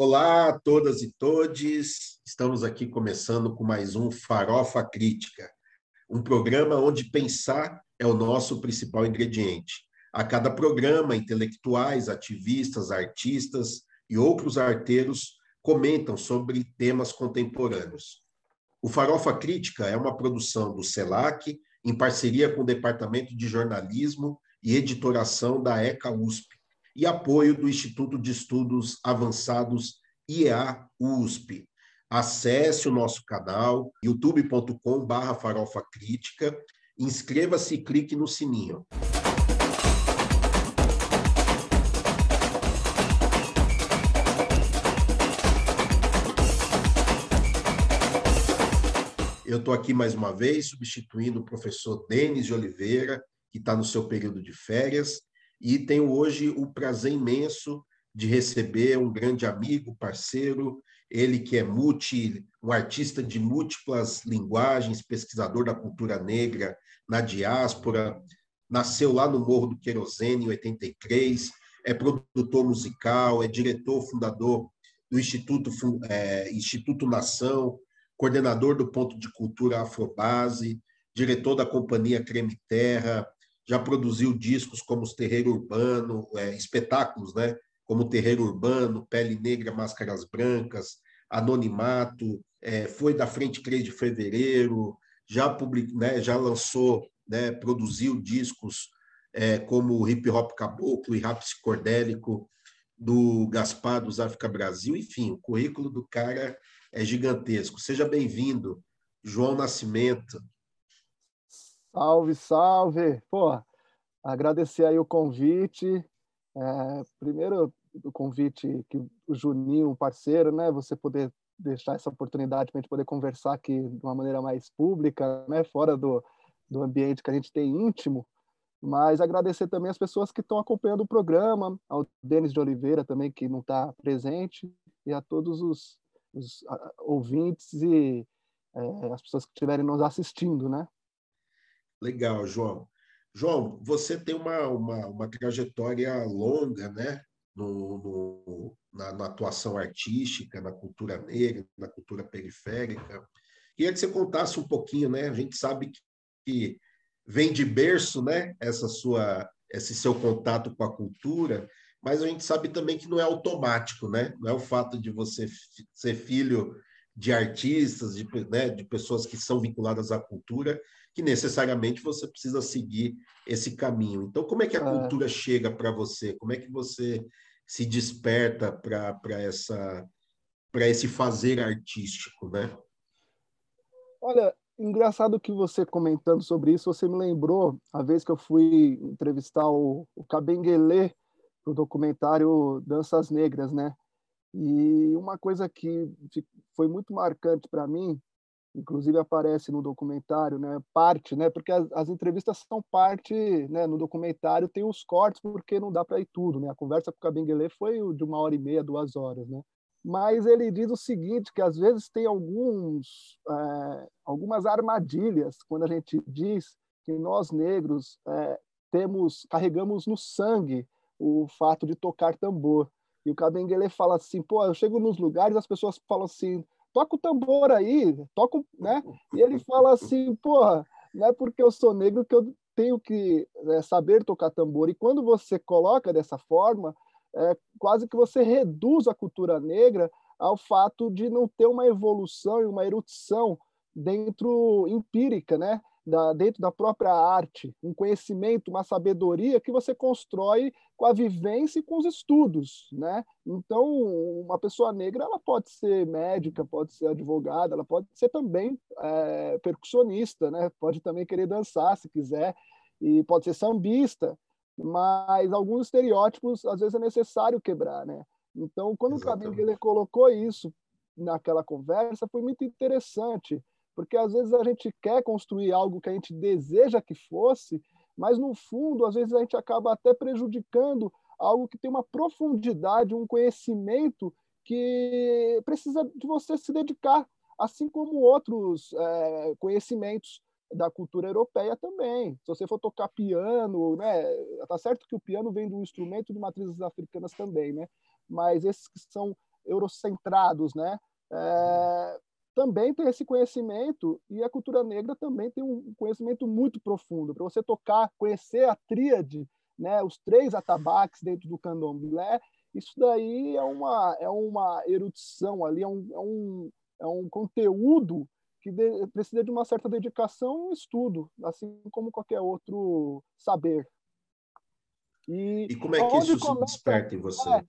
Olá a todas e todes. Estamos aqui começando com mais um Farofa Crítica, um programa onde pensar é o nosso principal ingrediente. A cada programa, intelectuais, ativistas, artistas e outros arteiros comentam sobre temas contemporâneos. O Farofa Crítica é uma produção do CELAC, em parceria com o Departamento de Jornalismo e Editoração da ECA USP, e apoio do Instituto de Estudos Avançados IEA USP. Acesse o nosso canal youtube.com/barra Farofa Crítica, inscreva-se e clique no sininho. Eu estou aqui mais uma vez, substituindo o professor Denis de Oliveira, que está no seu período de férias, e tenho hoje o prazer imenso de receber um grande amigo, parceiro, ele que é multi, um artista de múltiplas linguagens, pesquisador da cultura negra na diáspora, nasceu lá no Morro do Querosene, em 83, é produtor musical, é diretor fundador do Instituto, é, Instituto Nação, coordenador do Ponto de Cultura Afrobase, diretor da companhia Creme Terra, já produziu discos como os Terreiro Urbano, é, espetáculos, né? Como Terreiro Urbano, Pele Negra, Máscaras Brancas, Anonimato, é, foi da Frente 3 de Fevereiro, já, public, né, já lançou, né, produziu discos é, como Hip Hop Caboclo e Rap Psicodélico, do Gaspar dos África Brasil, enfim, o currículo do cara é gigantesco. Seja bem-vindo, João Nascimento. Salve, salve! Pô, agradecer aí o convite. É, primeiro, o convite que o Juninho, um parceiro, né? Você poder deixar essa oportunidade para a gente poder conversar aqui de uma maneira mais pública, né? Fora do, do ambiente que a gente tem íntimo. Mas agradecer também as pessoas que estão acompanhando o programa, ao Denis de Oliveira também, que não está presente, e a todos os, os ouvintes e é, as pessoas que estiverem nos assistindo, né? Legal, João. João, você tem uma, uma, uma trajetória longa, né? No, no na, na, atuação artística, na cultura negra, na cultura periférica. Queria que você contasse um pouquinho, né? A gente sabe que, que vem de berço, né? Essa sua, esse seu contato com a cultura, mas a gente sabe também que não é automático, né? Não é o fato de você ser filho de artistas, de, né, de pessoas que são vinculadas à cultura, que necessariamente você precisa seguir esse caminho. Então, como é que a é. cultura chega para você? Como é que você se desperta para essa para esse fazer artístico, né? Olha, engraçado que você comentando sobre isso, você me lembrou a vez que eu fui entrevistar o, o Cabenguele para o documentário Danças Negras, né? E uma coisa que foi muito marcante para mim inclusive aparece no documentário, né, parte, né, porque as, as entrevistas são parte, né, no documentário tem os cortes porque não dá para ir tudo, né, a conversa com o Cabenguele foi de uma hora e meia, duas horas, né, mas ele diz o seguinte, que às vezes tem alguns, é, algumas armadilhas quando a gente diz que nós negros é, temos, carregamos no sangue o fato de tocar tambor, e o Cabenguele fala assim, pô, eu chego nos lugares, as pessoas falam assim, toca o tambor aí, toca, né? E ele fala assim, porra, não é porque eu sou negro que eu tenho que é, saber tocar tambor. E quando você coloca dessa forma, é, quase que você reduz a cultura negra ao fato de não ter uma evolução e uma erudição dentro empírica, né? Da, dentro da própria arte, um conhecimento, uma sabedoria que você constrói com a vivência e com os estudos, né? Então, uma pessoa negra, ela pode ser médica, pode ser advogada, ela pode ser também é, percussionista, né? Pode também querer dançar, se quiser, e pode ser sambista, mas alguns estereótipos, às vezes, é necessário quebrar, né? Então, quando Exatamente. o Cabinho colocou isso naquela conversa, foi muito interessante, porque às vezes a gente quer construir algo que a gente deseja que fosse, mas no fundo, às vezes a gente acaba até prejudicando algo que tem uma profundidade, um conhecimento que precisa de você se dedicar, assim como outros é, conhecimentos da cultura europeia também. Se você for tocar piano, né, tá certo que o piano vem de um instrumento de matrizes africanas também, né? Mas esses que são eurocentrados, né? É, também tem esse conhecimento e a cultura negra também tem um conhecimento muito profundo para você tocar, conhecer a tríade, né? Os três atabaques dentro do candomblé. Isso daí é uma é uma erudição ali, é um, é um, é um conteúdo que de, precisa de uma certa dedicação e estudo, assim como qualquer outro saber. E, e como é que isso começa, se desperta em você? É,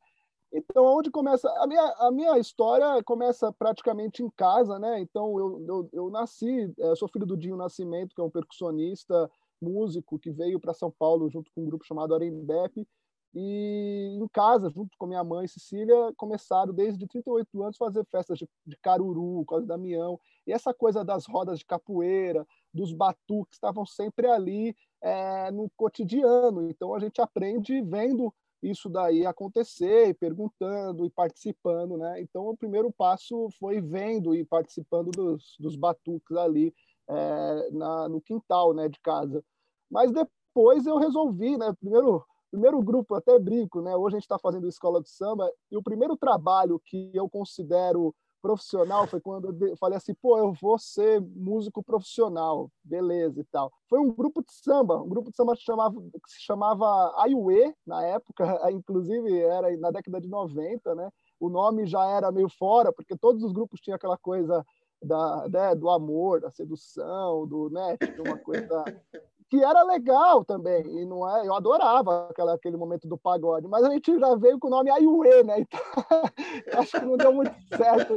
então, onde começa? A minha, a minha história começa praticamente em casa, né? Então, eu, eu, eu nasci, eu sou filho do Dinho Nascimento, que é um percussionista, músico, que veio para São Paulo junto com um grupo chamado Arembepe, e em casa, junto com minha mãe, Cecília, começaram desde 38 anos fazer festas de, de caruru, Cosme Damião, e essa coisa das rodas de capoeira, dos batuques, estavam sempre ali é, no cotidiano. Então a gente aprende vendo isso daí acontecer, perguntando e participando, né? Então o primeiro passo foi vendo e participando dos, dos batuques ali é, na, no quintal, né, de casa. Mas depois eu resolvi, né? Primeiro primeiro grupo, até brinco, né? Hoje a gente está fazendo escola de samba e o primeiro trabalho que eu considero profissional foi quando eu falei assim, pô, eu vou ser músico profissional, beleza e tal. Foi um grupo de samba, um grupo de samba que, chamava, que se chamava Aiuê, na época, inclusive era na década de 90, né? O nome já era meio fora, porque todos os grupos tinham aquela coisa da, né, do amor, da sedução, do, né, uma coisa que era legal também, e não é, eu adorava aquela, aquele momento do pagode, mas a gente já veio com o nome Aiuê, né? Então, acho que não deu muito certo.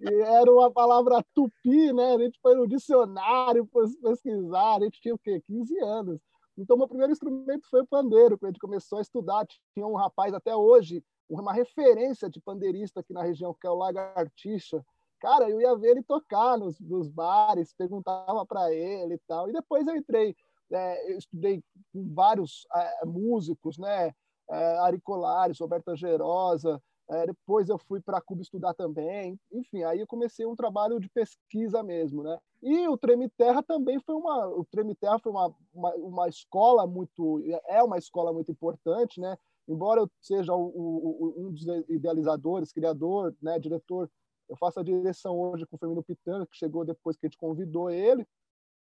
E era uma palavra tupi, né? A gente foi no dicionário pesquisar, a gente tinha o quê? 15 anos. Então, meu primeiro instrumento foi o pandeiro, quando a gente começou a estudar. Tinha um rapaz até hoje, uma referência de pandeirista aqui na região, que é o Lagartixa. Cara, eu ia ver ele tocar nos, nos bares, perguntava para ele e tal. E depois eu entrei é, eu estudei com vários é, músicos, né? É, Ari Colares, Roberta Gerosa, é, depois eu fui para Cuba estudar também. Enfim, aí eu comecei um trabalho de pesquisa mesmo, né? E o Treme Terra também foi uma, o Treme Terra foi uma, uma, uma escola muito, é uma escola muito importante, né? Embora eu seja o, o, um dos idealizadores, criador, né, diretor, eu faço a direção hoje com o Firmino Pitanga, que chegou depois que a gente convidou ele,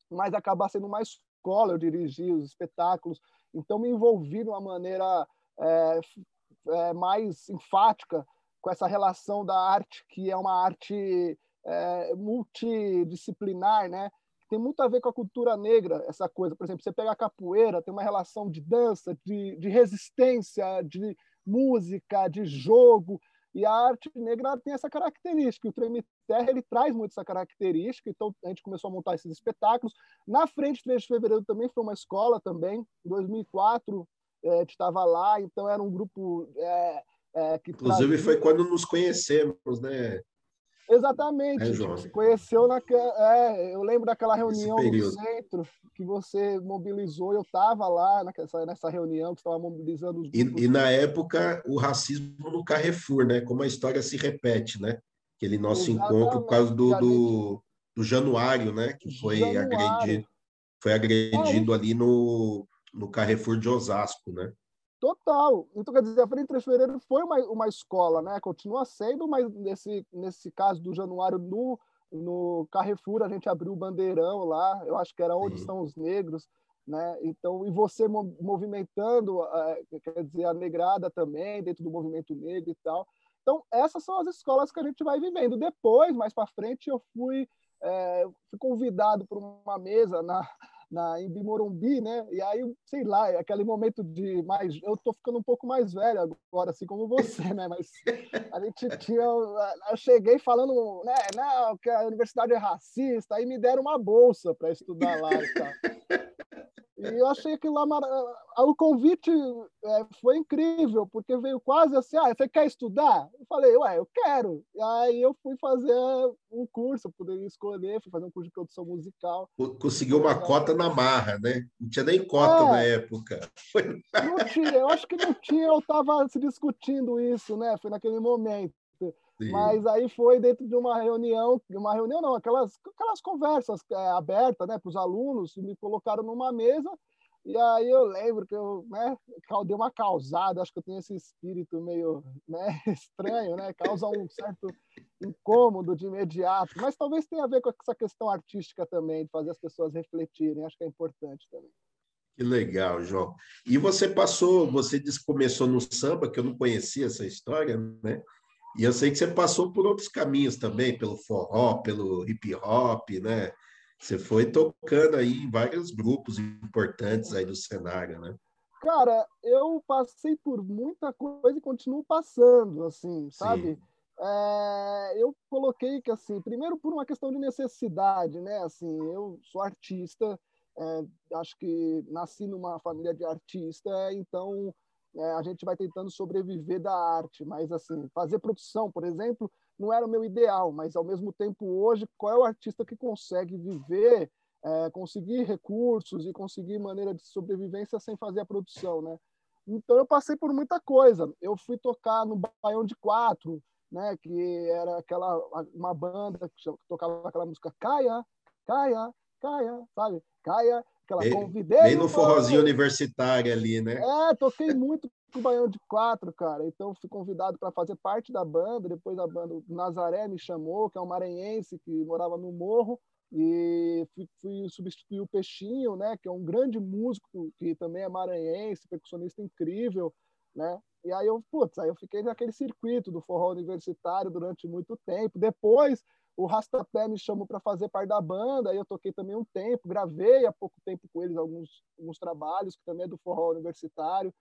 mas acaba sendo uma escola, eu dirigi os espetáculos, então me envolvi de uma maneira é, é, mais enfática com essa relação da arte, que é uma arte é, multidisciplinar, né? Tem muito a ver com a cultura negra, essa coisa. Por exemplo, você pega a capoeira, tem uma relação de dança, de, de resistência, de música, de jogo. E a arte negra tem essa característica. O Terra ele traz muito essa característica. Então a gente começou a montar esses espetáculos. Na frente, 3 de fevereiro também foi uma escola também. Em 2004 é, a gente estava lá. Então era um grupo é, é, que inclusive trazia... foi quando nos conhecemos, né? Exatamente. É, João. Se conheceu naquela. É, eu lembro daquela reunião no centro que você mobilizou. Eu estava lá nessa, nessa reunião que estava mobilizando os grupos. E, e, na época, o racismo no Carrefour, né? Como a história se repete, né? Aquele nosso Exatamente. encontro por causa do, do, do Januário, né? Que foi Januário. agredido, foi agredido é. ali no, no Carrefour de Osasco, né? Total. Então, quer dizer, a Frente Fevereiro foi uma, uma escola, né? Continua sendo, mas nesse, nesse caso do Januário, no, no Carrefour, a gente abriu o bandeirão lá, eu acho que era onde Sim. estão os negros, né? Então, e você movimentando, quer dizer, a negrada também, dentro do movimento negro e tal. Então, essas são as escolas que a gente vai vivendo. Depois, mais para frente, eu fui, é, fui convidado para uma mesa na, na, em Bimorumbi, né? E aí, sei lá, é aquele momento de mais. Eu tô ficando um pouco mais velho agora, assim como você, né? Mas a gente tinha. Eu cheguei falando, né? Não, que a universidade é racista, aí me deram uma bolsa para estudar lá e tal. E eu achei que lá o convite é, foi incrível, porque veio quase assim: ah, você quer estudar? Eu falei, ué, eu quero. E aí eu fui fazer um curso, poderia escolher, fui fazer um curso de produção musical. Conseguiu uma cota na marra, né? Não tinha nem cota é, na época. Não tinha, eu acho que não tinha, eu estava se discutindo isso, né? Foi naquele momento. Sim. Mas aí foi dentro de uma reunião, uma reunião não, aquelas, aquelas conversas é, abertas né, para os alunos, me colocaram numa mesa E aí eu lembro que eu né, dei uma causada, acho que eu tenho esse espírito meio né, estranho, né? Causa um certo incômodo de imediato, mas talvez tenha a ver com essa questão artística também, de fazer as pessoas refletirem, acho que é importante também. Que legal, João. E você passou, você disse que começou no samba, que eu não conhecia essa história, né? E eu sei que você passou por outros caminhos também, pelo forró, pelo hip hop, né? Você foi tocando aí em vários grupos importantes aí do cenário, né? Cara, eu passei por muita coisa e continuo passando, assim, sabe? É, eu coloquei que, assim, primeiro por uma questão de necessidade, né? Assim, eu sou artista, é, acho que nasci numa família de artista, então é, a gente vai tentando sobreviver da arte, mas, assim, fazer produção, por exemplo, não era o meu ideal, mas ao mesmo tempo hoje, qual é o artista que consegue viver, é, conseguir recursos e conseguir maneira de sobrevivência sem fazer a produção, né? Então eu passei por muita coisa. Eu fui tocar no Baião de Quatro, né? Que era aquela uma banda que tocava aquela música Caia, Caia, Caia, sabe? Caia, aquela bem, convidei. Bem no forrozinho universitário ali, né? É, toquei muito o Baião de Quatro, cara. Então fui convidado para fazer parte da banda. Depois a banda Nazaré me chamou, que é um maranhense que morava no Morro. E fui, fui, substituir o Peixinho, né, que é um grande músico que também é maranhense, percussionista incrível, né? E aí eu, putz, aí eu fiquei naquele circuito do forró universitário durante muito tempo. Depois o Rastapé me chamou para fazer parte da banda, aí eu toquei também um tempo, gravei há pouco tempo com eles alguns, alguns trabalhos, que também é do forró universitário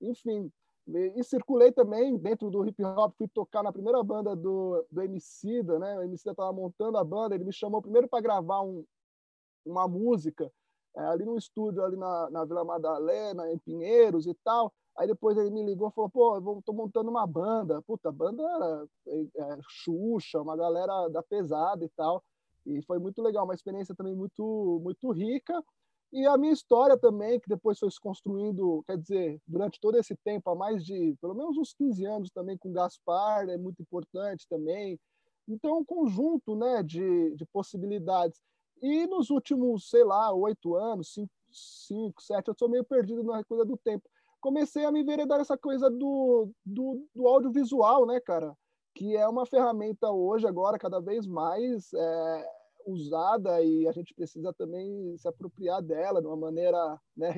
enfim. E, circulei também dentro do hip hop, fui tocar na primeira banda do, do Emicida, né? O Emicida estava montando a banda, ele me chamou primeiro para gravar um, uma música ali no estúdio, ali na, na Vila Madalena, em Pinheiros e tal. Aí depois ele me ligou e falou, pô, eu tô montando uma banda. Puta, a banda era é, é, Xuxa, uma galera da pesada e tal. E foi muito legal, uma experiência também muito, muito rica. E a minha história também, que depois foi se construindo, quer dizer, durante todo esse tempo, há mais de pelo menos uns 15 anos também com Gaspar, é muito importante também. Então, um conjunto né, de, de possibilidades. E nos últimos, sei lá, oito anos, cinco, cinco, sete, eu sou meio perdido na coisa do tempo. Comecei a me veredar essa coisa do, do, do audiovisual, né, cara? Que é uma ferramenta hoje, agora, cada vez mais. É, usada e a gente precisa também se apropriar dela de uma maneira né,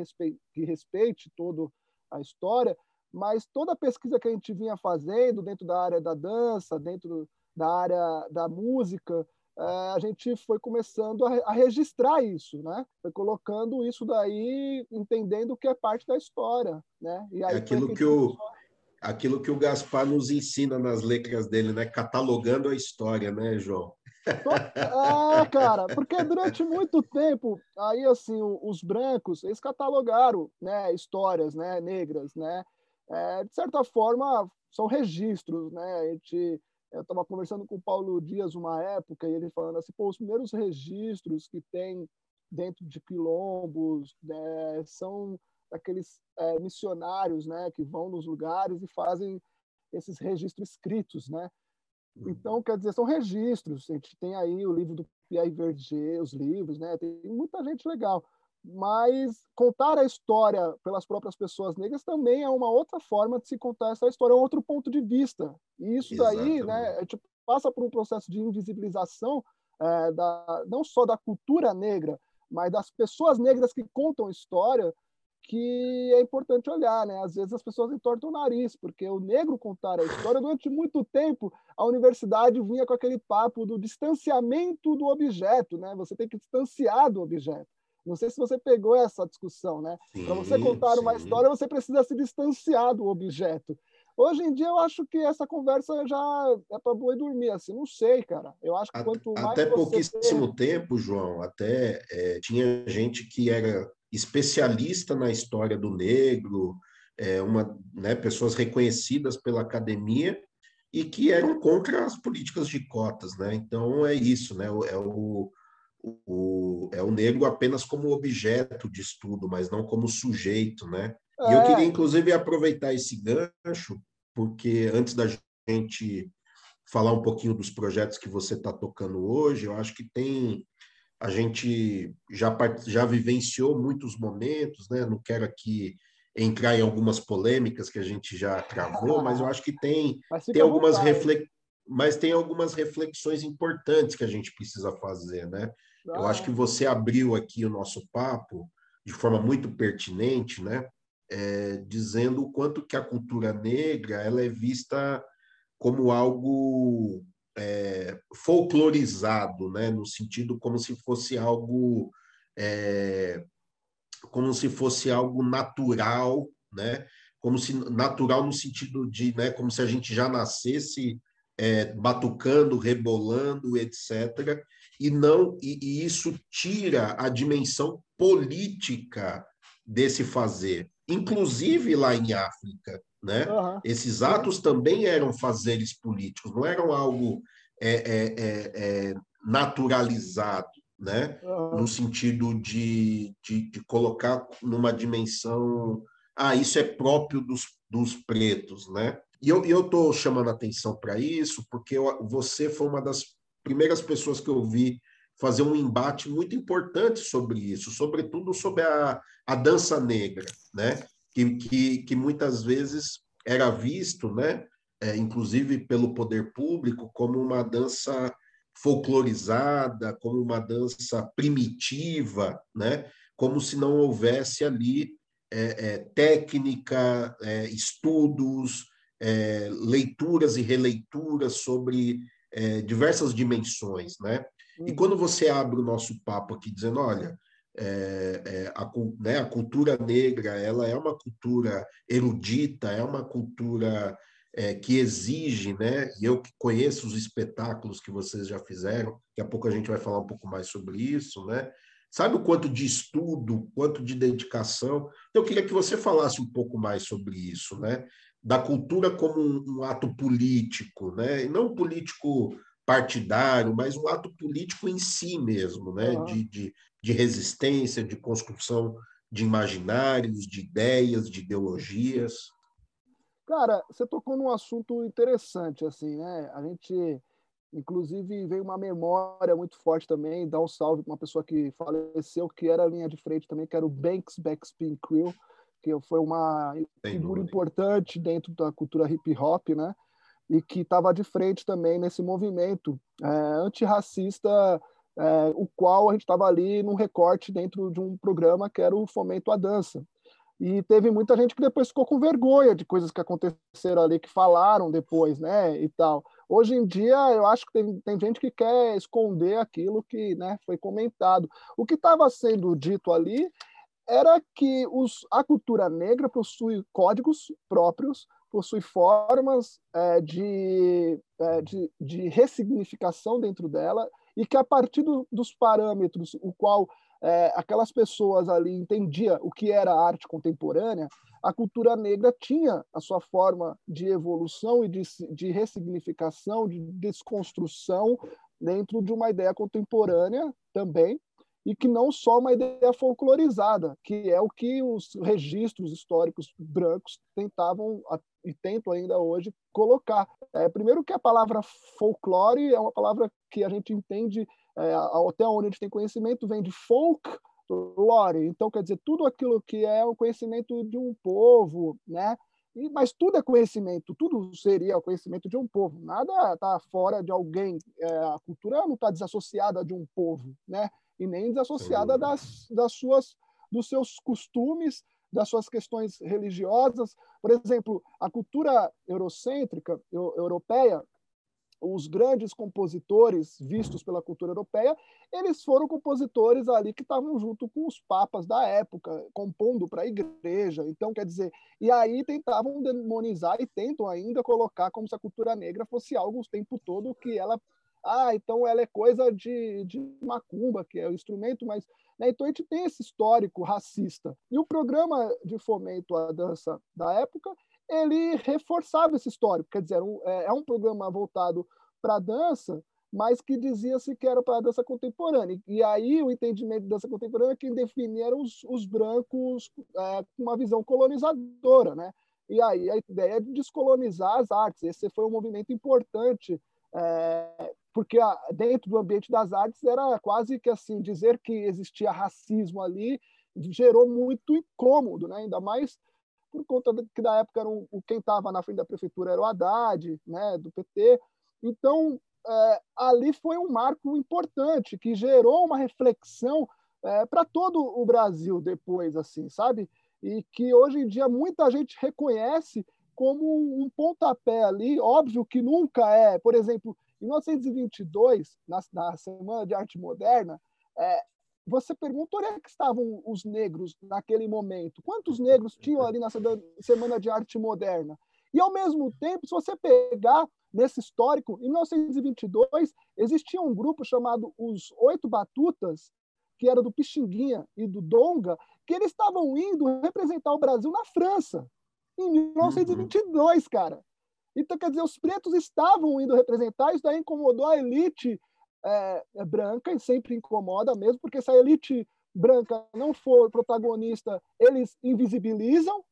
que respeite toda a história, mas toda a pesquisa que a gente vinha fazendo dentro da área da dança, dentro da área da música, a gente foi começando a, registrar isso, né? Foi colocando isso daí, entendendo que é parte da história, né? E aí é aquilo que o aquilo que o Gaspar nos ensina nas letras dele, né? Catalogando a história, né, João? É, cara, porque durante muito tempo, aí assim, os brancos, eles catalogaram, né, histórias, né, negras, né, é, de certa forma, são registros, né, a gente, eu estava conversando com o Paulo Dias uma época, e ele falando assim, pô, os primeiros registros que tem dentro de quilombos né, são aqueles é, missionários, né, que vão nos lugares e fazem esses registros escritos, né, Uhum. Então, quer dizer, são registros. A gente tem aí o livro do Pierre Verger, os livros, né? Tem muita gente legal. Mas contar a história pelas próprias pessoas negras também é uma outra forma de se contar essa história, é um outro ponto de vista. E isso daí, né, a gente passa por um processo de invisibilização é, da, não só da cultura negra, mas das pessoas negras que contam história, que é importante olhar, né? Às vezes as pessoas entortam o nariz, porque o negro contar a história, durante muito tempo, a universidade vinha com aquele papo do distanciamento do objeto, né? Você tem que distanciar do objeto. Não sei se você pegou essa discussão, né? Para você contar sim. uma história, você precisa se distanciar do objeto. Hoje em dia, eu acho que essa conversa já é para boi dormir, assim, não sei, cara. Eu acho que quanto mais. Até pouquíssimo tempo, João, até é, tinha gente que era especialista na história do negro, é, uma, né, pessoas reconhecidas pela academia e que eram contra as políticas de cotas, né? Então é isso, né? É o, o, é o negro apenas como objeto de estudo, mas não como sujeito, né? É. E eu queria, inclusive, aproveitar esse gancho, porque antes da gente falar um pouquinho dos projetos que você está tocando hoje, eu acho que tem a gente já, já vivenciou muitos momentos, né? Não quero aqui entrar em algumas polêmicas que a gente já travou, mas eu acho que tem, tem algumas reflexões mas tem algumas reflexões importantes que a gente precisa fazer, né? Eu acho que você abriu aqui o nosso papo de forma muito pertinente, né? É, dizendo o quanto que a cultura negra ela é vista como algo é, folclorizado, né? No sentido como se fosse algo é, como se fosse algo natural, né? Como se natural no sentido de, né? Como se a gente já nascesse é, batucando, rebolando, etc. E não e, e, isso tira a dimensão política desse fazer, inclusive lá em África, né? Uhum. Esses atos também eram fazeres políticos, não eram algo é, é, é, é naturalizado, né? Uhum. No sentido de, de, de, colocar numa dimensão, ah, isso é próprio dos, dos pretos, né? E eu estou chamando atenção para isso porque eu, você foi uma das primeiras pessoas que eu vi fazer um embate muito importante sobre isso, sobretudo sobre a, a dança negra, né? que, que, que muitas vezes era visto, né? É, inclusive pelo poder público, como uma dança folclorizada, como uma dança primitiva, né? como se não houvesse ali é, é, técnica, é, estudos, é, leituras e releituras sobre é, diversas dimensões, né? E uhum. quando você abre o nosso papo aqui dizendo, olha, é, é, a, né, a, cultura negra ela é uma cultura erudita, é uma cultura é, que exige, né? E eu que conheço os espetáculos que vocês já fizeram, daqui a pouco a gente vai falar um pouco mais sobre isso, né? Sabe o quanto de estudo, quanto de dedicação? Então, eu queria que você falasse um pouco mais sobre isso, né? Da cultura como um, um ato político, né? E não político partidário, mas um ato político em si mesmo, né? Uhum. De, de, de resistência, de construção de imaginários, de ideias, de ideologias. Cara, você tocou num assunto interessante, assim, né? A gente, inclusive, veio uma memória muito forte também, dar um salve para uma pessoa que faleceu, que era a linha de frente também, que era o Banks Backspin Crew, que foi uma figura importante dentro da cultura hip hop, né? E que estava de frente também nesse movimento é, antirracista, é, o qual a gente estava ali num recorte dentro de um programa que era o Fomento à Dança. E teve muita gente que depois ficou com vergonha de coisas que aconteceram ali, que falaram depois, né? E tal. Hoje em dia, eu acho que tem, tem gente que quer esconder aquilo que né, foi comentado. O que estava sendo dito ali era que os, a cultura negra possui códigos próprios, possui formas é, de, é, de, de, ressignificação dentro dela, e que a partir do, dos parâmetros o qual é, aquelas pessoas ali entendiam o que era arte contemporânea, a cultura negra tinha a sua forma de evolução e de, de ressignificação, de desconstrução dentro de uma ideia contemporânea também, e que não só uma ideia folclorizada, que é o que os registros históricos brancos tentavam e tentam ainda hoje colocar. É, primeiro que a palavra folclore é uma palavra que a gente entende é, até onde a gente tem conhecimento vem de folk lore, então quer dizer tudo aquilo que é o conhecimento de um povo, né? E, mas tudo é conhecimento, tudo seria o conhecimento de um povo. Nada está fora de alguém. É, a cultura não está desassociada de um povo, né? E nem desassociada das, das suas, dos seus costumes, das suas questões religiosas. Por exemplo, a cultura eurocêntrica, europeia, os grandes compositores vistos pela cultura europeia, eles foram compositores ali que estavam junto com os papas da época, compondo para a igreja. Então, quer dizer, e aí tentavam demonizar e tentam ainda colocar como se a cultura negra fosse algo o tempo todo que ela ah, então ela é coisa de, de macumba, que é o instrumento, mas. Né? Então a gente tem esse histórico racista. E o programa de fomento à dança da época, ele reforçava esse histórico, quer dizer, um, é, é um programa voltado para a dança, mas que dizia-se que era para a dança contemporânea. E aí o entendimento de dança contemporânea quem definia eram os, os brancos é, com uma visão colonizadora, né? E aí a ideia é de descolonizar as artes. Esse foi um movimento importante é, porque a, dentro do ambiente das artes era quase que assim dizer que existia racismo ali gerou muito incômodo, né? Ainda mais por conta de, que da época era um, quem estava na frente da prefeitura era o Haddad, né? Do PT. Então é, ali foi um marco importante que gerou uma reflexão é, para todo o Brasil depois, assim, sabe? E que hoje em dia muita gente reconhece como um pontapé ali, óbvio que nunca é, por exemplo, em 1922, na, na Semana de Arte Moderna, é, você pergunta onde é que estavam os negros naquele momento? Quantos negros tinham ali na Semana de Arte Moderna? E, ao mesmo tempo, se você pegar nesse histórico, em 1922, existia um grupo chamado os Oito Batutas, que era do Pixinguinha e do Donga, que eles estavam indo representar o Brasil na França, em 1922, uhum. cara. Então, quer dizer, os pretos estavam indo representar, isso daí incomodou a elite é, é branca, e sempre incomoda mesmo, porque se a elite branca não for protagonista, eles invisibilizam,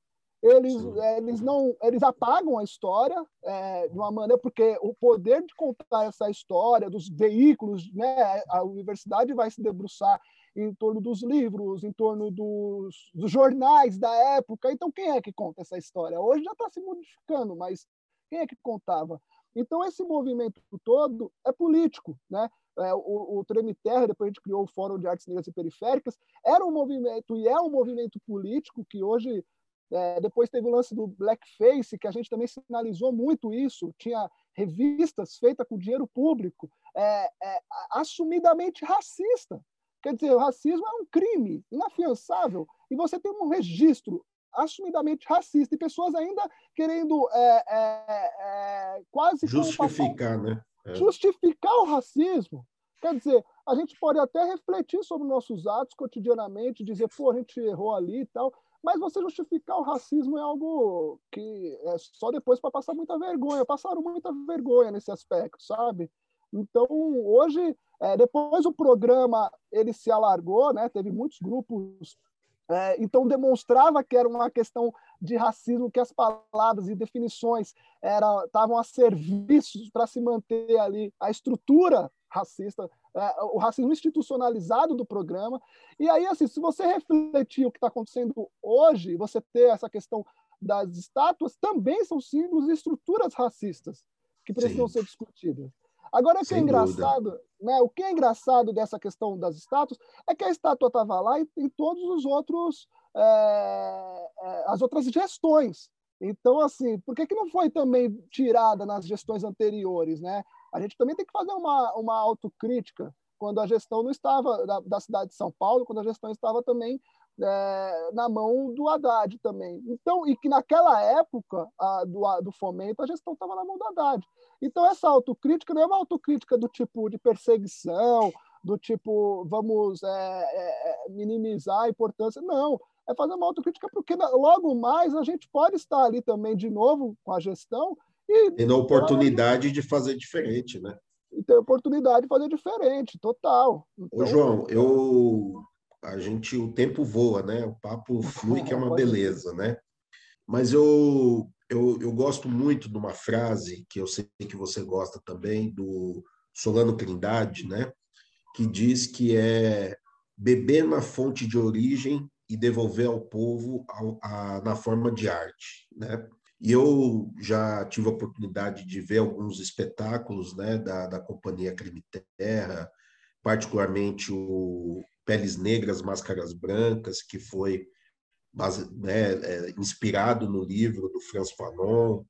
eles, eles não eles apagam a história é, de uma maneira porque o poder de contar essa história dos veículos né a universidade vai se debruçar em torno dos livros em torno dos, dos jornais da época. Então quem é que conta essa história? Hoje já está se modificando mas quem é que contava então esse movimento todo é político né é, o, o Treme Terra, depois a gente criou o Fórum de Artes Negras e Periféricas, era um movimento e é um movimento político que hoje é, depois teve o lance do blackface, que a gente também sinalizou muito isso. Tinha revistas feitas com dinheiro público, é, é, assumidamente racista. Quer dizer, o racismo é um crime inafiançável e você tem um registro assumidamente racista e pessoas ainda querendo é, é, é, quase justificar, né? Justificar o racismo. Quer dizer, a gente pode até refletir sobre nossos atos cotidianamente, dizer, pô, a gente errou ali e tal, mas você justificar o racismo é algo que é só depois para passar muita vergonha. Passaram muita vergonha nesse aspecto, sabe? Então, hoje, é, depois o programa ele se alargou, né? Teve muitos grupos é, então demonstrava que era uma questão de racismo, que as palavras e definições estavam a serviço para se manter ali a estrutura racista, é, o racismo institucionalizado do programa. E aí, assim, se você refletir o que está acontecendo hoje, você ter essa questão das estátuas, também são símbolos e estruturas racistas que precisam Sim. ser discutidas. Agora, o que é engraçado, né, o que é engraçado dessa questão das estátuas é que a estátua estava lá em, em, todos os outros, é, as outras gestões. Então, assim, por que, que não foi também tirada nas gestões anteriores, né? a gente também tem que fazer uma, uma autocrítica quando a gestão não estava da, da cidade de São Paulo, quando a gestão estava também é, na mão do Haddad também. Então, e que naquela época a, do, a, do fomento a gestão estava na mão do Haddad. Então, essa autocrítica não é uma autocrítica do tipo de perseguição, do tipo vamos é, é, é minimizar a importância. Não, é fazer uma autocrítica porque logo mais a gente pode estar ali também de novo com a gestão e, Tendo a oportunidade de fazer diferente, né? E ter a oportunidade de fazer diferente, total. Então, Ô, João, eu a gente o tempo voa, né? O papo flui que é uma beleza, né? Mas eu, eu, eu gosto muito de uma frase que eu sei que você gosta também do Solano Trindade, né? Que diz que é beber na fonte de origem e devolver ao povo a, a, na forma de arte, né? E eu já tive a oportunidade de ver alguns espetáculos né, da, da Companhia Crime Terra, particularmente o Peles Negras, Máscaras Brancas, que foi né, é, inspirado no livro do Franz Fanon,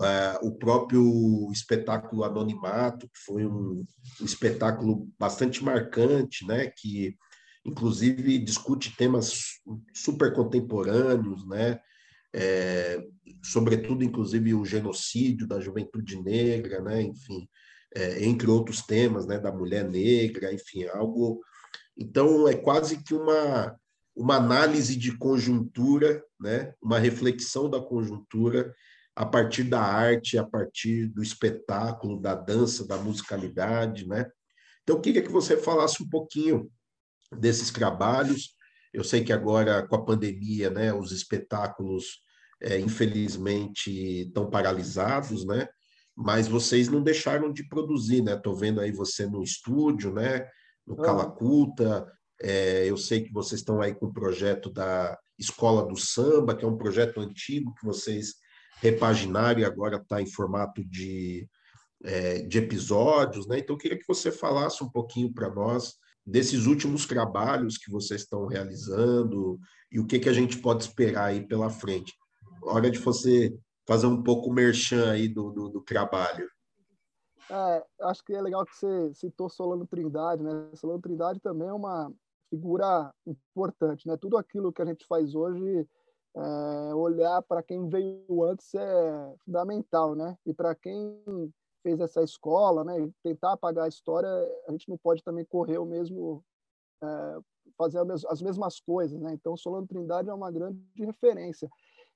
é, o próprio espetáculo Anonimato, que foi um, um espetáculo bastante marcante, né, que inclusive discute temas super contemporâneos, né, é, sobretudo, inclusive, o genocídio da juventude negra, né? enfim, é, entre outros temas, né? da mulher negra, enfim, algo. Então, é quase que uma, uma análise de conjuntura, né? uma reflexão da conjuntura a partir da arte, a partir do espetáculo, da dança, da musicalidade. Né? Então, eu queria que você falasse um pouquinho desses trabalhos, eu sei que agora, com a pandemia, né, os espetáculos, é, infelizmente, estão paralisados, né? mas vocês não deixaram de produzir, né? Estou vendo aí você no estúdio, né? No Calacuta, é, eu sei que vocês estão aí com o projeto da Escola do Samba, que é um projeto antigo que vocês repaginaram e agora está em formato de, é, de episódios, né? Então, eu queria que você falasse um pouquinho para nós desses últimos trabalhos que vocês estão realizando e o que, que a gente pode esperar aí pela frente. Hora de você fazer um pouco o merchan aí do, do, do trabalho. É, acho que é legal que você citou Solano Trindade, né? Solano Trindade também é uma figura importante, né? Tudo aquilo que a gente faz hoje, é, olhar para quem veio antes é fundamental, né? E para quem fez essa escola, né? Tentar apagar a história, a gente não pode também correr o mesmo, é, fazer as mesmas coisas, né? Então, Solano Trindade é uma grande referência.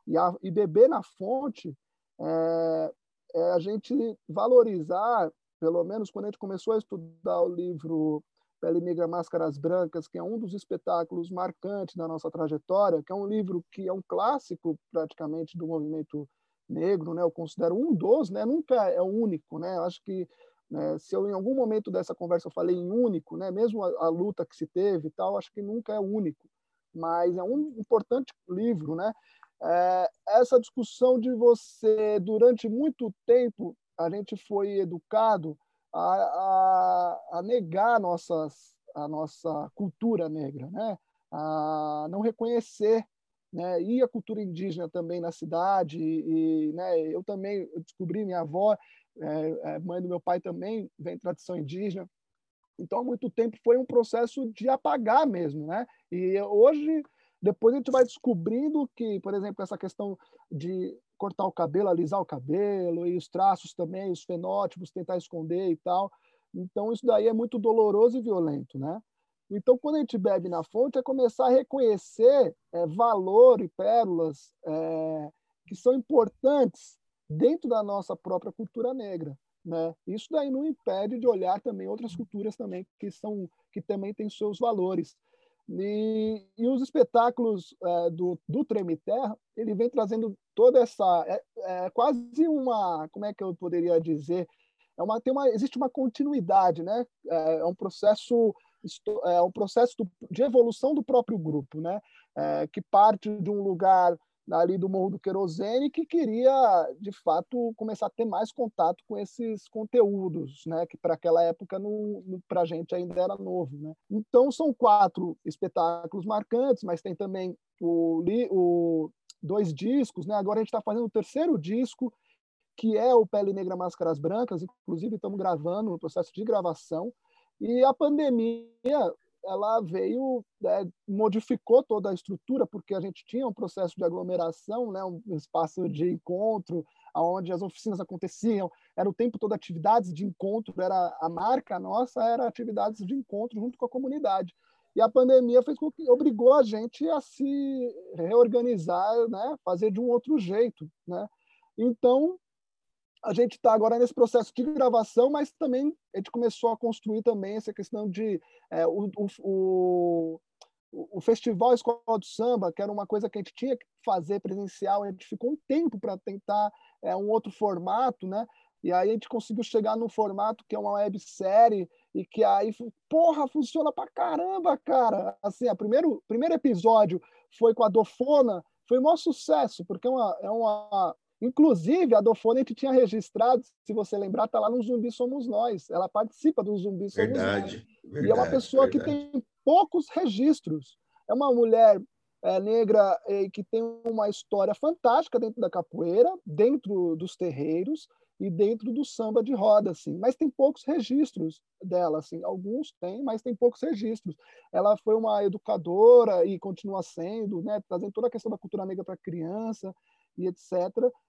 E, a, e beber na fonte é, é a gente valorizar, pelo menos quando a gente começou a estudar o livro Pele Negra Máscaras Brancas, que é um dos espetáculos marcantes da nossa trajetória, que é um livro que é um clássico praticamente do movimento negro, né? Eu considero um dos, né? Nunca é único, né? Eu acho que né, se eu em algum momento dessa conversa eu falei em único, né? Mesmo a, a luta que se teve e tal, acho que nunca é único, mas é um importante livro, né? É, essa discussão de você, durante muito tempo, a gente foi educado a, a, a negar nossas, a nossa cultura negra, né? a não reconhecer né? e a cultura indígena também na cidade. E, né, eu também descobri, minha avó, é, é, mãe do meu pai também, vem tradição indígena. Então, há muito tempo foi um processo de apagar mesmo. Né? E hoje depois a gente vai descobrindo que, por exemplo, essa questão de cortar o cabelo, alisar o cabelo, e os traços também, os fenótipos, tentar esconder e tal. Então, isso daí é muito doloroso e violento, né? Então, quando a gente bebe na fonte, é começar a reconhecer é, valor e pérolas é, que são importantes dentro da nossa própria cultura negra. Né? Isso daí não impede de olhar também outras culturas também que são que também têm seus valores. E, e os espetáculos é, do, do Treme Terra, ele vem trazendo toda essa. É, é, quase uma. Como é que eu poderia dizer? É uma, tem uma, existe uma continuidade, né? É, é um processo é um processo do, de evolução do próprio grupo, né? É, que parte de um lugar ali do Morro do Querosene, que queria, de fato, começar a ter mais contato com esses conteúdos, né? que para aquela época, para a gente, ainda era novo. Né? Então, são quatro espetáculos marcantes, mas tem também o, o dois discos. Né? Agora a gente está fazendo o terceiro disco, que é o Pele Negra Máscaras Brancas, inclusive estamos gravando, no processo de gravação, e a pandemia ela veio, né, modificou toda a estrutura, porque a gente tinha um processo de aglomeração, né, um espaço de encontro, onde as oficinas aconteciam, era o tempo todo atividades de encontro, era a marca nossa era atividades de encontro junto com a comunidade. E a pandemia fez com que obrigou a gente a se reorganizar, né, fazer de um outro jeito, né? Então, a gente está agora nesse processo de gravação, mas também a gente começou a construir também essa questão de é, o, o, o, festival Escola do Samba, que era uma coisa que a gente tinha que fazer presencial, a gente ficou um tempo para tentar é, um outro formato, né? E aí a gente conseguiu chegar num formato que é uma websérie e que aí, porra, funciona pra caramba, cara. Assim, o primeiro, primeiro episódio foi com a Dofona, foi um maior sucesso, porque é uma, é uma, Inclusive, a Dofone a gente tinha registrado, se você lembrar, está lá no Zumbi Somos Nós. Ela participa do Zumbi Somos verdade, Nós. Verdade, e é uma pessoa verdade. que tem poucos registros. É uma mulher é, negra é, que tem uma história fantástica dentro da capoeira, dentro dos terreiros e dentro do samba de roda, assim. Mas tem poucos registros dela, assim. Alguns têm, mas tem poucos registros. Ela foi uma educadora e continua sendo, né, trazendo toda a questão da cultura negra para a criança e etc.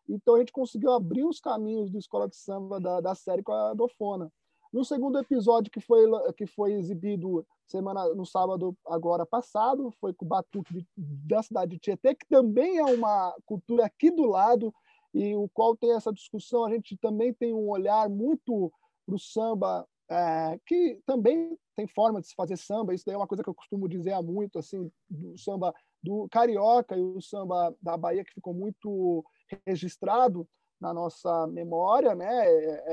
Então a gente conseguiu abrir os caminhos do Escola de Samba da, da série com a Dofona. No segundo episódio que foi, que foi exibido semana no sábado agora passado, foi com o Batuque da cidade de Tietê, que também é uma cultura aqui do lado, e o qual tem essa discussão. A gente também tem um olhar muito para o samba, é, que também tem forma de se fazer samba. Isso daí é uma coisa que eu costumo dizer há muito, assim, do samba do carioca e o samba da Bahia que ficou muito registrado na nossa memória, né?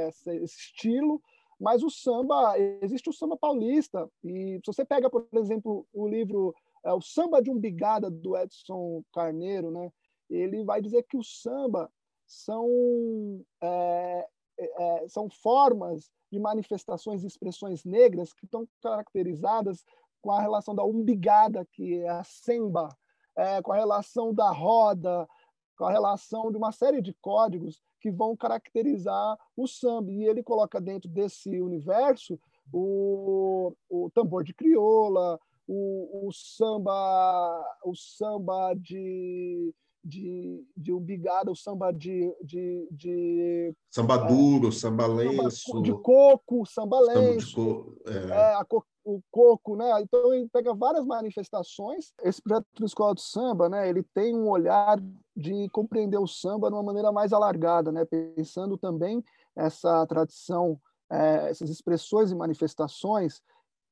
Esse, esse estilo, mas o samba existe o samba paulista e se você pega, por exemplo, o livro é, o Samba de Umbigada do Edson Carneiro, né? Ele vai dizer que o samba são é, é, são formas de manifestações e expressões negras que estão caracterizadas com a relação da umbigada, que é a semba, é, com a relação da roda, com a relação de uma série de códigos que vão caracterizar o samba. E ele coloca dentro desse universo o, o tambor de crioula, o, o samba, o samba de de, de umbigada, o samba de. de, de samba é, duro, é, samba lenço. De coco, samba lenço. Co é. É, a, o coco, né? Então ele pega várias manifestações. Esse projeto do Escola do Samba, né? Ele tem um olhar de compreender o samba de uma maneira mais alargada, né? Pensando também essa tradição, é, essas expressões e manifestações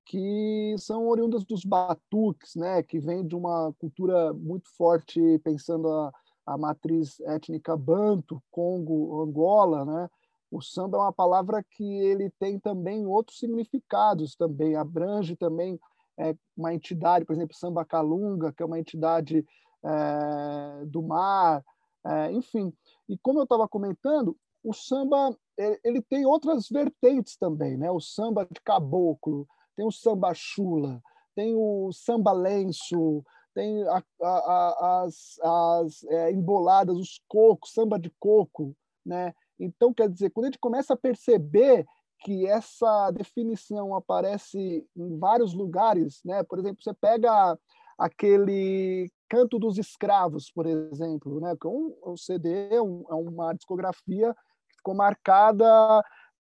que são oriundas dos batuques, né, que vem de uma cultura muito forte, pensando a, a matriz étnica banto, Congo, Angola, né? O samba é uma palavra que ele tem também outros significados, também abrange também é, uma entidade, por exemplo, samba calunga, que é uma entidade é, do mar, é, enfim. E como eu estava comentando, o samba ele tem outras vertentes também, né? O samba de caboclo, tem o samba chula, tem o samba lenço, tem a, a, a, as, as é, emboladas, os cocos, samba de coco, né? Então, quer dizer, quando a gente começa a perceber que essa definição aparece em vários lugares, né? Por exemplo, você pega aquele Canto dos Escravos, por exemplo, né? Que é um, um CD, é um, é uma discografia que ficou marcada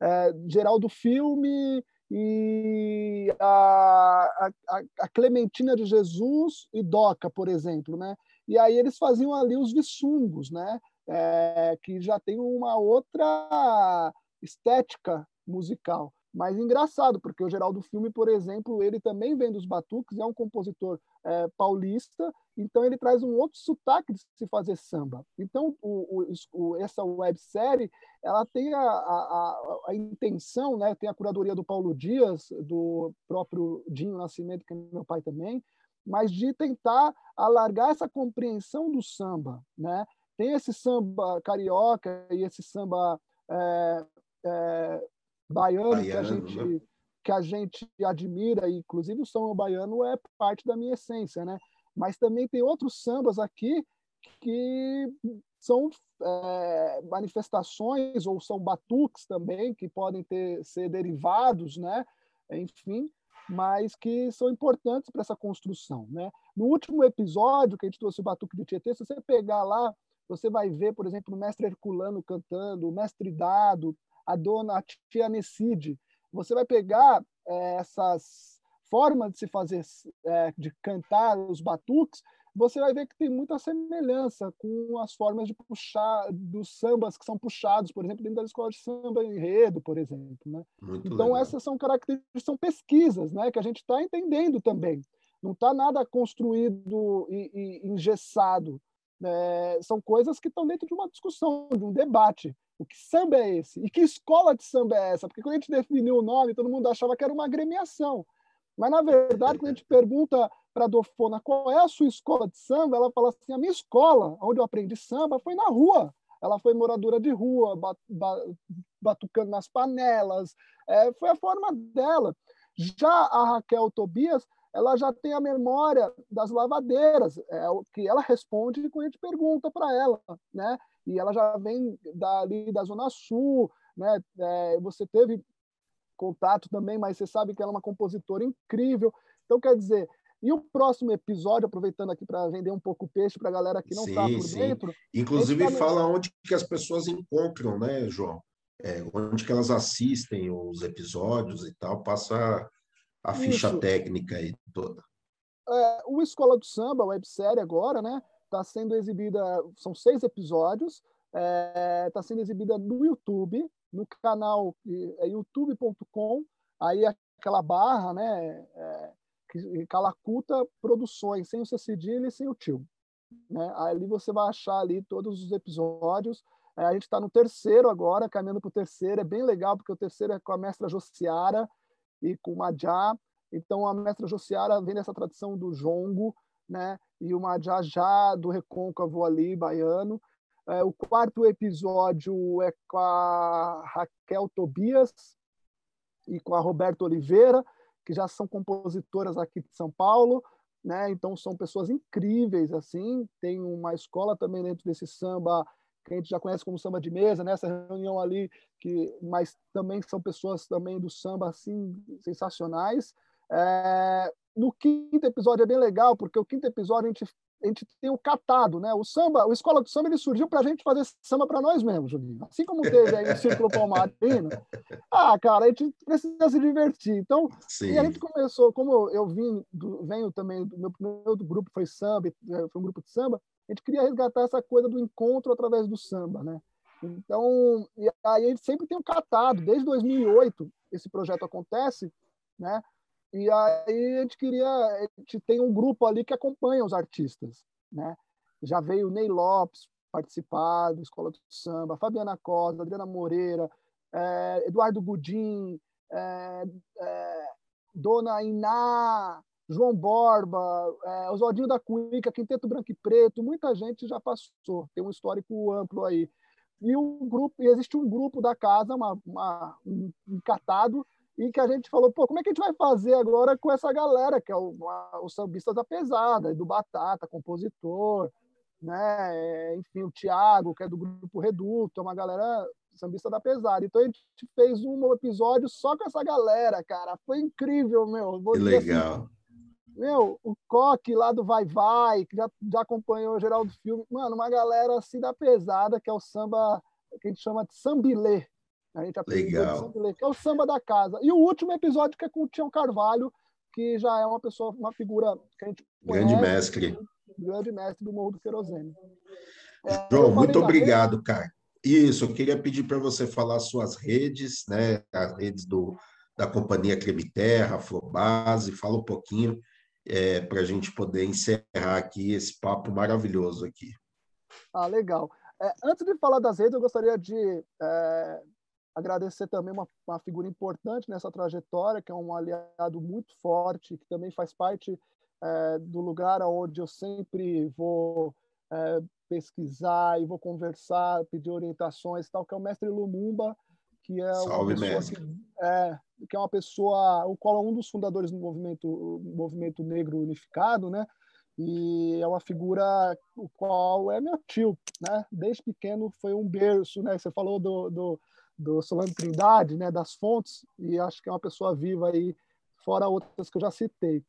é, geral do filme e a, a, a, Clementina de Jesus e Doca, por exemplo, né? E aí eles faziam ali os vissungos, né? É, que já tem uma outra estética musical. Mas engraçado, porque o Geraldo Filme, por exemplo, ele também vem dos batuques, é um compositor é, paulista, então ele traz um outro sotaque de se fazer samba. Então, o, o, essa websérie, ela tem a, a, a, intenção, né, tem a curadoria do Paulo Dias, do próprio Dinho Nascimento, que é meu pai também, mas de tentar alargar essa compreensão do samba. Né? Tem esse samba carioca e esse samba é, é, baiano, baiano, que a gente né? que a gente admira, e inclusive o samba baiano é parte da minha essência, né? Mas também tem outros sambas aqui que são é, manifestações ou são batuques também que podem ter ser derivados, né? Enfim, mas que são importantes para essa construção, né? No último episódio que a gente trouxe o batuque de Tietê, se você pegar lá, você vai ver, por exemplo, o mestre Herculano cantando, o mestre Dado, a dona a tia Necide. Você vai pegar é, essas formas de se fazer, é, de cantar os batuques, você vai ver que tem muita semelhança com as formas de puxar dos sambas que são puxados, por exemplo, dentro da escola de samba enredo, por exemplo. Né? então legal. essas são características, são pesquisas, né, que a gente está entendendo também. Não está nada construído e, e engessado. É, são coisas que estão dentro de uma discussão, de um debate. O que samba é esse? E que escola de samba é essa? Porque quando a gente definiu o nome, todo mundo achava que era uma agremiação. Mas, na verdade, quando a gente pergunta para a Dofona qual é a sua escola de samba, ela fala assim: a minha escola, onde eu aprendi samba, foi na rua. Ela foi moradora de rua, batucando nas panelas, é, foi a forma dela. Já a Raquel Tobias, ela já tem a memória das lavadeiras, é o que ela responde quando a gente pergunta para ela, né? e ela já vem dali da Zona Sul, né? É, você teve contato também, mas você sabe que ela é uma compositora incrível. Então, quer dizer, e o próximo episódio, aproveitando aqui para vender um pouco o peixe para a galera que não está por sim. dentro. Inclusive, tá fala onde que as pessoas encontram, né, João? É, onde que elas assistem os episódios e tal, passa a ficha Isso. técnica aí toda. É, o Escola do Samba, websérie agora, né? está sendo exibida, são seis episódios, está é, tá sendo exibida no YouTube, no canal é youtube.com, aí aquela barra, né, é, Calacuta Produções, sem o C cedilha e sem o tio. Né? Ali você vai achar ali todos os episódios, É, a gente está no terceiro agora, caminhando para o terceiro. É bem legal, porque o terceiro é com a mestra Josiara e com o Madjá. Então, a mestra Josiara vem dessa tradição do jongo, né? e o Madjá já do recôncavo ali, baiano. É, o quarto episódio é com a Raquel Tobias e com a Roberta Oliveira, que já são compositoras aqui de São Paulo, né? Então são pessoas incríveis assim. Tem uma escola também dentro desse samba que a gente já conhece como samba de mesa, nessa né? reunião ali que, mas também são pessoas também do samba assim sensacionais. É, no quinto episódio é bem legal porque o quinto episódio a gente a gente tem o catado, né? O samba, o Escola do Samba, ele surgiu para a gente fazer samba para nós mesmos, Juninho. Assim como teve aí o Círculo Palmarino. Ah, cara, a gente precisa se divertir. Então, Sim. e a gente começou, como eu vim, do, venho também, do meu primeiro grupo foi samba, é, foi um grupo de samba, a gente queria resgatar essa coisa do encontro através do samba, né? Então, e aí a gente sempre tem o catado, desde 2008 esse projeto acontece, né? E aí a gente queria, a gente tem um grupo ali que acompanha os artistas, né? Já veio Ney Lopes participar do Escola do Samba, Fabiana Costa, Adriana Moreira, é, Eduardo Gudim, é, é, Dona Iná, João Borba, é, Oswaldinho da Cuica, Quinteto Branco e Preto, muita gente já passou, tem um histórico amplo aí. E o grupo, e existe um grupo da casa, uma, uma um, um catado, e que a gente falou, pô, como é que a gente vai fazer agora com essa galera, que é o, a, os sambistas da pesada, do Batata, compositor, né? É, enfim, o Tiago, que é do grupo Reduto, é uma galera sambista da pesada. Então a gente fez um episódio só com essa galera, cara. Foi incrível, meu. Vou que assim, legal. Assim, meu, o Coque lá do Vai Vai, que já, já acompanhou o Geraldo Filme. Mano, uma galera assim da pesada, que é o samba, que a gente chama de sambilê. A gente Legal. que é o samba da casa. E o último episódio que é com o Tião Carvalho, que já é uma pessoa, uma figura que a gente Grande conhece, mestre. Grande mestre do Morro do Querosene. É, João, muito obrigado, rede. cara. Isso, eu queria pedir para você falar suas redes, né? As redes do, da Companhia Creme Terra, Flobase, fala um pouquinho é, para a gente poder encerrar aqui esse papo maravilhoso aqui. Ah, legal. É, antes de falar das redes, eu gostaria de é, agradecer também uma, uma, figura importante nessa trajetória, que é um aliado muito forte, que também faz parte é, do lugar onde eu sempre vou é, pesquisar e vou conversar, pedir orientações, tal, que é o mestre Lumumba, que é Salve, uma mestre. Que, é, que é uma pessoa, o qual é um dos fundadores do movimento, movimento negro unificado, né? E é uma figura o qual é meu tio, né? Desde pequeno foi um berço, né? Você falou do, do do Solano Trindade, né, das fontes, e acho que é uma pessoa viva aí, fora outras que eu já citei.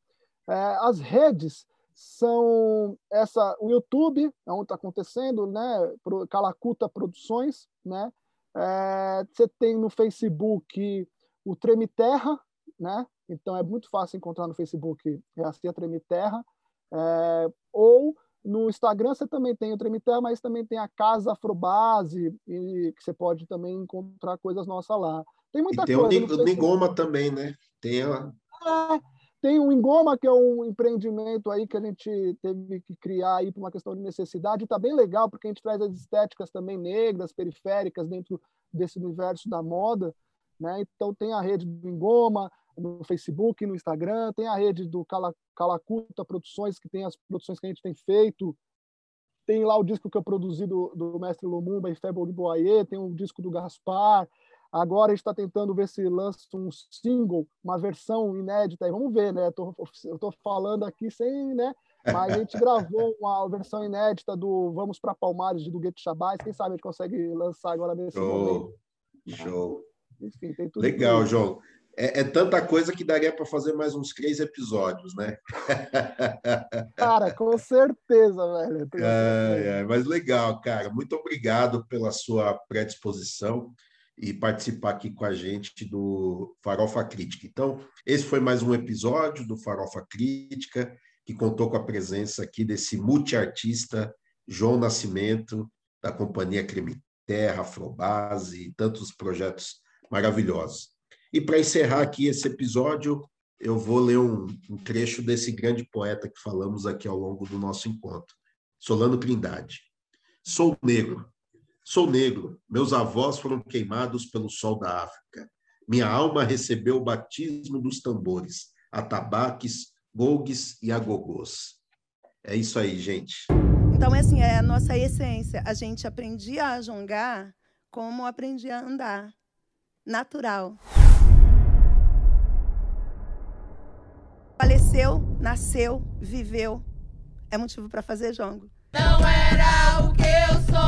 É, as redes são essa, o YouTube, é onde está acontecendo, né, Calacuta Produções, né, é, você tem no Facebook o Treme Terra, né, então é muito fácil encontrar no Facebook, é assim a Treme Terra, é, ou no Instagram você também tem o Tremiter, mas também tem a Casa Afrobase, e que você pode também encontrar coisas nossas lá. Tem muita e tem coisa. Tem o Ningoma também, né? Tem a... É, tem o Ingoma, que é um empreendimento aí que a gente teve que criar aí por uma questão de necessidade. Está bem legal, porque a gente traz as estéticas também negras, periféricas, dentro desse universo da moda. Né? Então tem a rede do Ingoma, no Facebook, no Instagram, tem a rede do Calacuta Produções, que tem as produções que a gente tem feito, tem lá o disco que eu produzi do, do mestre Lumumba e Febo Boyer, tem um disco do Gaspar, agora a gente está tentando ver se lança um single, uma versão inédita, aí vamos ver, né, eu estou falando aqui sem, né, mas a gente gravou uma versão inédita do Vamos para Palmares, de do Gueto Chabás, quem sabe a gente consegue lançar agora nesse Show. momento. Show. Enfim, tem tudo. Legal, João é, é tanta coisa que daria para fazer mais uns três episódios, né? Cara, com certeza, velho. É, é, mas legal, cara. Muito obrigado pela sua predisposição e participar aqui com a gente do Farofa Crítica. Então, esse foi mais um episódio do Farofa Crítica, que contou com a presença aqui desse multiartista João Nascimento, da companhia Creme Terra, Afrobase e tantos projetos maravilhosos. E para encerrar aqui esse episódio, eu vou ler um, um, trecho desse grande poeta que falamos aqui ao longo do nosso encontro, Solano Trindade. Sou negro, Sou negro, meus avós foram queimados pelo sol da África. Minha alma recebeu o batismo dos tambores, atabaques, golgues e agogôs. É isso aí, gente. Então, é assim, é a nossa essência. A gente aprendia a jongar como aprendia a andar. Natural. Faleceu, nasceu, viveu. É motivo para fazer jongo. Não era o que eu sou.